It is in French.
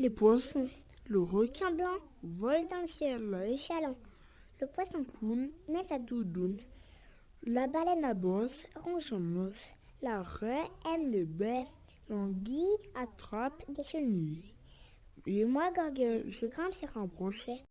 les poissons. Le requin blanc vole dans le ciel, le. Le poisson coule, met sa doudoune. La baleine à bosse ronge son os. La raie aime le baie. L'anguille attrape des chenilles. Et moi, Gaggle, je grimpe sur un brochet.